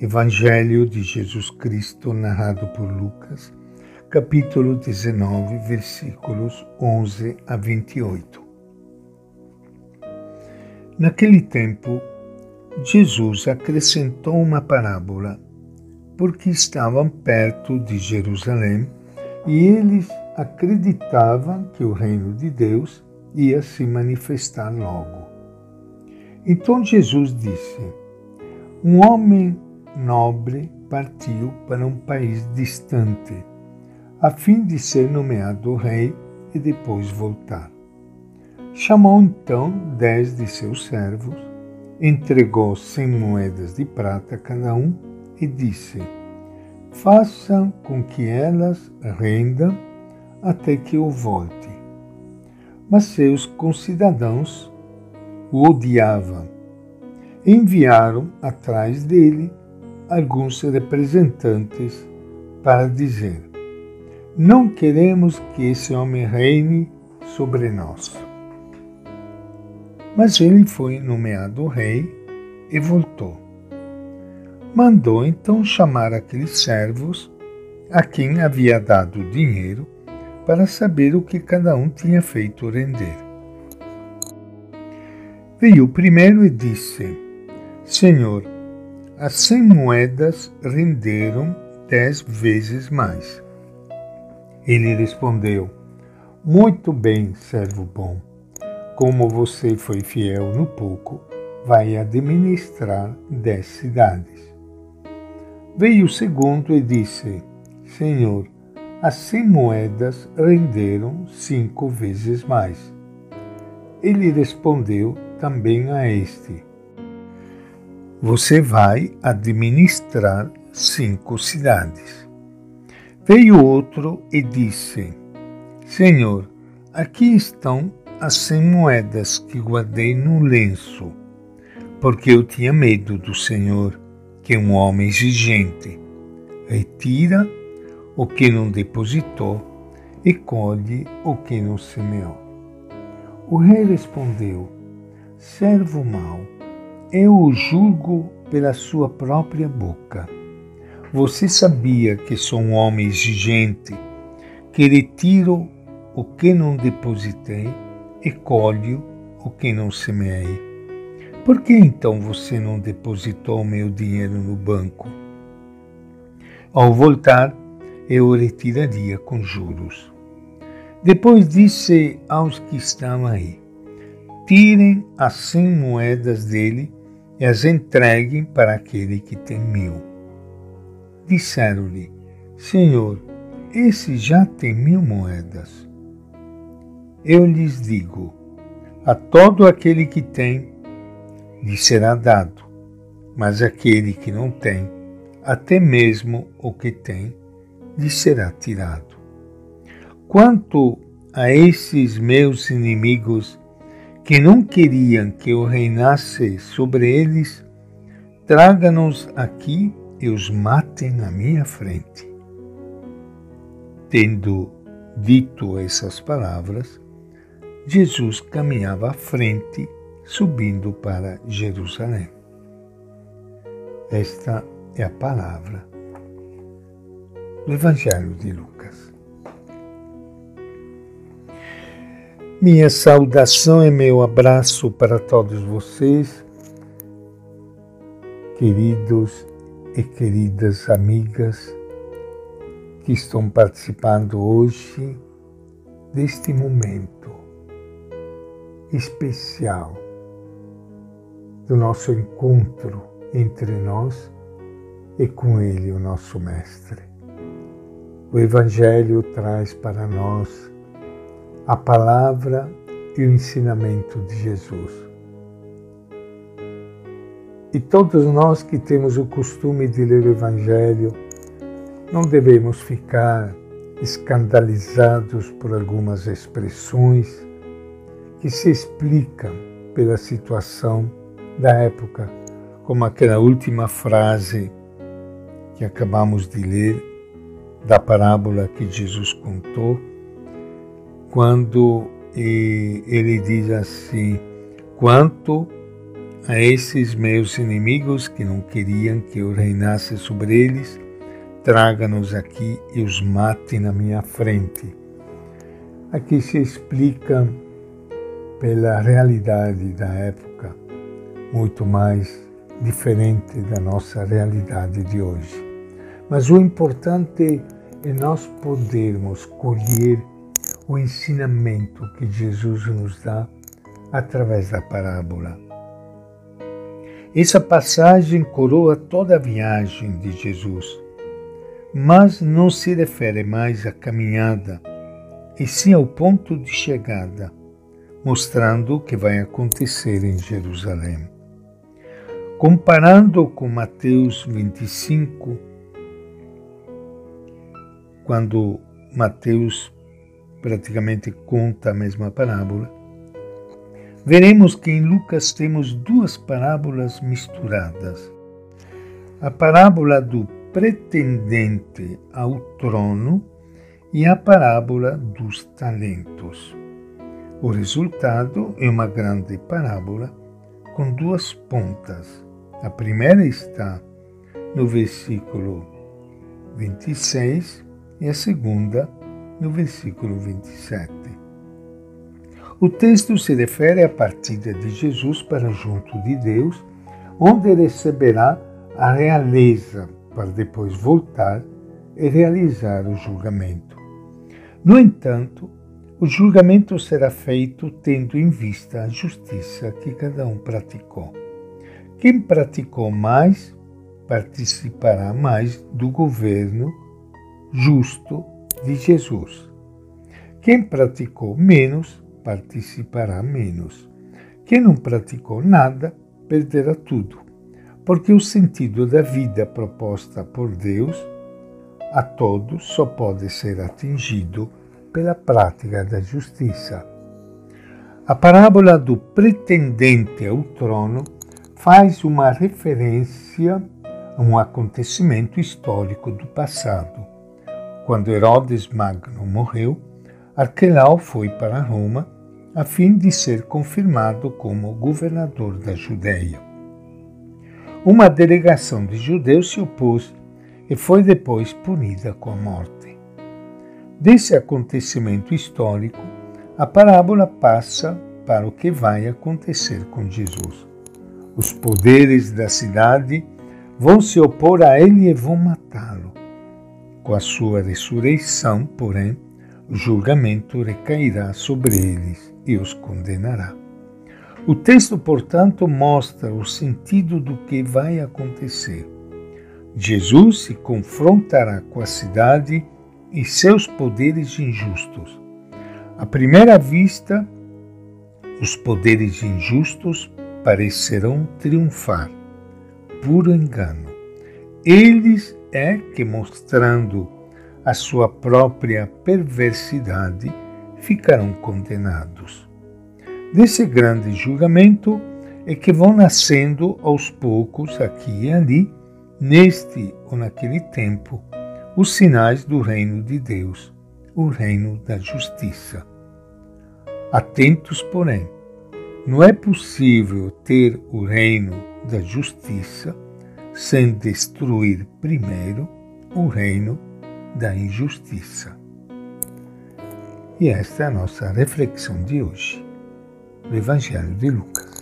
Evangelho de Jesus Cristo, narrado por Lucas, capítulo 19, versículos 11 a 28. Naquele tempo, Jesus acrescentou uma parábola, porque estavam perto de Jerusalém e eles acreditavam que o reino de Deus ia se manifestar logo. Então Jesus disse: Um homem nobre partiu para um país distante, a fim de ser nomeado rei e depois voltar. Chamou então dez de seus servos, entregou cem moedas de prata a cada um e disse: Façam com que elas rendam até que eu volte. Mas seus concidadãos o odiavam. Enviaram atrás dele alguns representantes para dizer: Não queremos que esse homem reine sobre nós. Mas ele foi nomeado rei e voltou. Mandou então chamar aqueles servos a quem havia dado dinheiro para saber o que cada um tinha feito render. Veio o primeiro e disse: Senhor, as cem moedas renderam dez vezes mais. Ele respondeu: Muito bem, servo bom. Como você foi fiel no pouco, vai administrar dez cidades. Veio o segundo e disse: Senhor, as cem moedas renderam cinco vezes mais. Ele respondeu também a este: você vai administrar cinco cidades. Veio outro e disse: Senhor, aqui estão as cem moedas que guardei no lenço, porque eu tinha medo do Senhor, que é um homem exigente. Retira o que não depositou e colhe o que não semeou. O rei respondeu: Servo mau eu o julgo pela sua própria boca. Você sabia que sou um homem exigente, que retiro o que não depositei e colho o que não semeei. Por que então você não depositou meu dinheiro no banco? Ao voltar, eu o retiraria com juros. Depois disse aos que estavam aí: Tirem as cem moedas dele e as entreguem para aquele que tem mil. Disseram-lhe: Senhor, esse já tem mil moedas. Eu lhes digo: a todo aquele que tem, lhe será dado, mas aquele que não tem, até mesmo o que tem, lhe será tirado. Quanto a esses meus inimigos, que não queriam que eu reinasse sobre eles, traga-nos aqui e os matem na minha frente. Tendo dito essas palavras, Jesus caminhava à frente, subindo para Jerusalém. Esta é a palavra do Evangelho de Lucas. Minha saudação e meu abraço para todos vocês, queridos e queridas amigas que estão participando hoje deste momento especial do nosso encontro entre nós e com Ele, o nosso Mestre. O Evangelho traz para nós a palavra e o ensinamento de Jesus. E todos nós que temos o costume de ler o Evangelho, não devemos ficar escandalizados por algumas expressões que se explicam pela situação da época, como aquela última frase que acabamos de ler da parábola que Jesus contou quando ele diz assim: quanto a esses meus inimigos que não queriam que eu reinasse sobre eles, traga-nos aqui e os mate na minha frente. Aqui se explica pela realidade da época, muito mais diferente da nossa realidade de hoje. Mas o importante é nós podermos colher o ensinamento que Jesus nos dá através da parábola. Essa passagem coroa toda a viagem de Jesus, mas não se refere mais à caminhada, e sim ao ponto de chegada, mostrando o que vai acontecer em Jerusalém. Comparando com Mateus 25, quando Mateus praticamente conta a mesma parábola, veremos que em Lucas temos duas parábolas misturadas. A parábola do pretendente ao trono e a parábola dos talentos. O resultado é uma grande parábola com duas pontas. A primeira está no versículo 26 e a segunda no versículo 27. O texto se refere à partida de Jesus para junto de Deus, onde receberá a realeza para depois voltar e realizar o julgamento. No entanto, o julgamento será feito tendo em vista a justiça que cada um praticou. Quem praticou mais participará mais do governo justo de Jesus. Quem praticou menos participará menos. Quem não praticou nada perderá tudo, porque o sentido da vida proposta por Deus a todos só pode ser atingido pela prática da justiça. A parábola do pretendente ao trono faz uma referência a um acontecimento histórico do passado. Quando Herodes Magno morreu, Arquelau foi para Roma a fim de ser confirmado como governador da Judéia. Uma delegação de judeus se opôs e foi depois punida com a morte. Desse acontecimento histórico, a parábola passa para o que vai acontecer com Jesus. Os poderes da cidade vão se opor a ele e vão matá-lo. Com a sua ressurreição, porém, o julgamento recairá sobre eles e os condenará. O texto, portanto, mostra o sentido do que vai acontecer. Jesus se confrontará com a cidade e seus poderes injustos. À primeira vista, os poderes injustos parecerão triunfar. Puro engano. Eles é que, mostrando a sua própria perversidade, ficarão condenados. Desse grande julgamento é que vão nascendo aos poucos, aqui e ali, neste ou naquele tempo, os sinais do reino de Deus, o reino da justiça. Atentos, porém, não é possível ter o reino da justiça sem destruir primeiro o reino da injustiça. E esta é a nossa reflexão de hoje, do Evangelho de Lucas.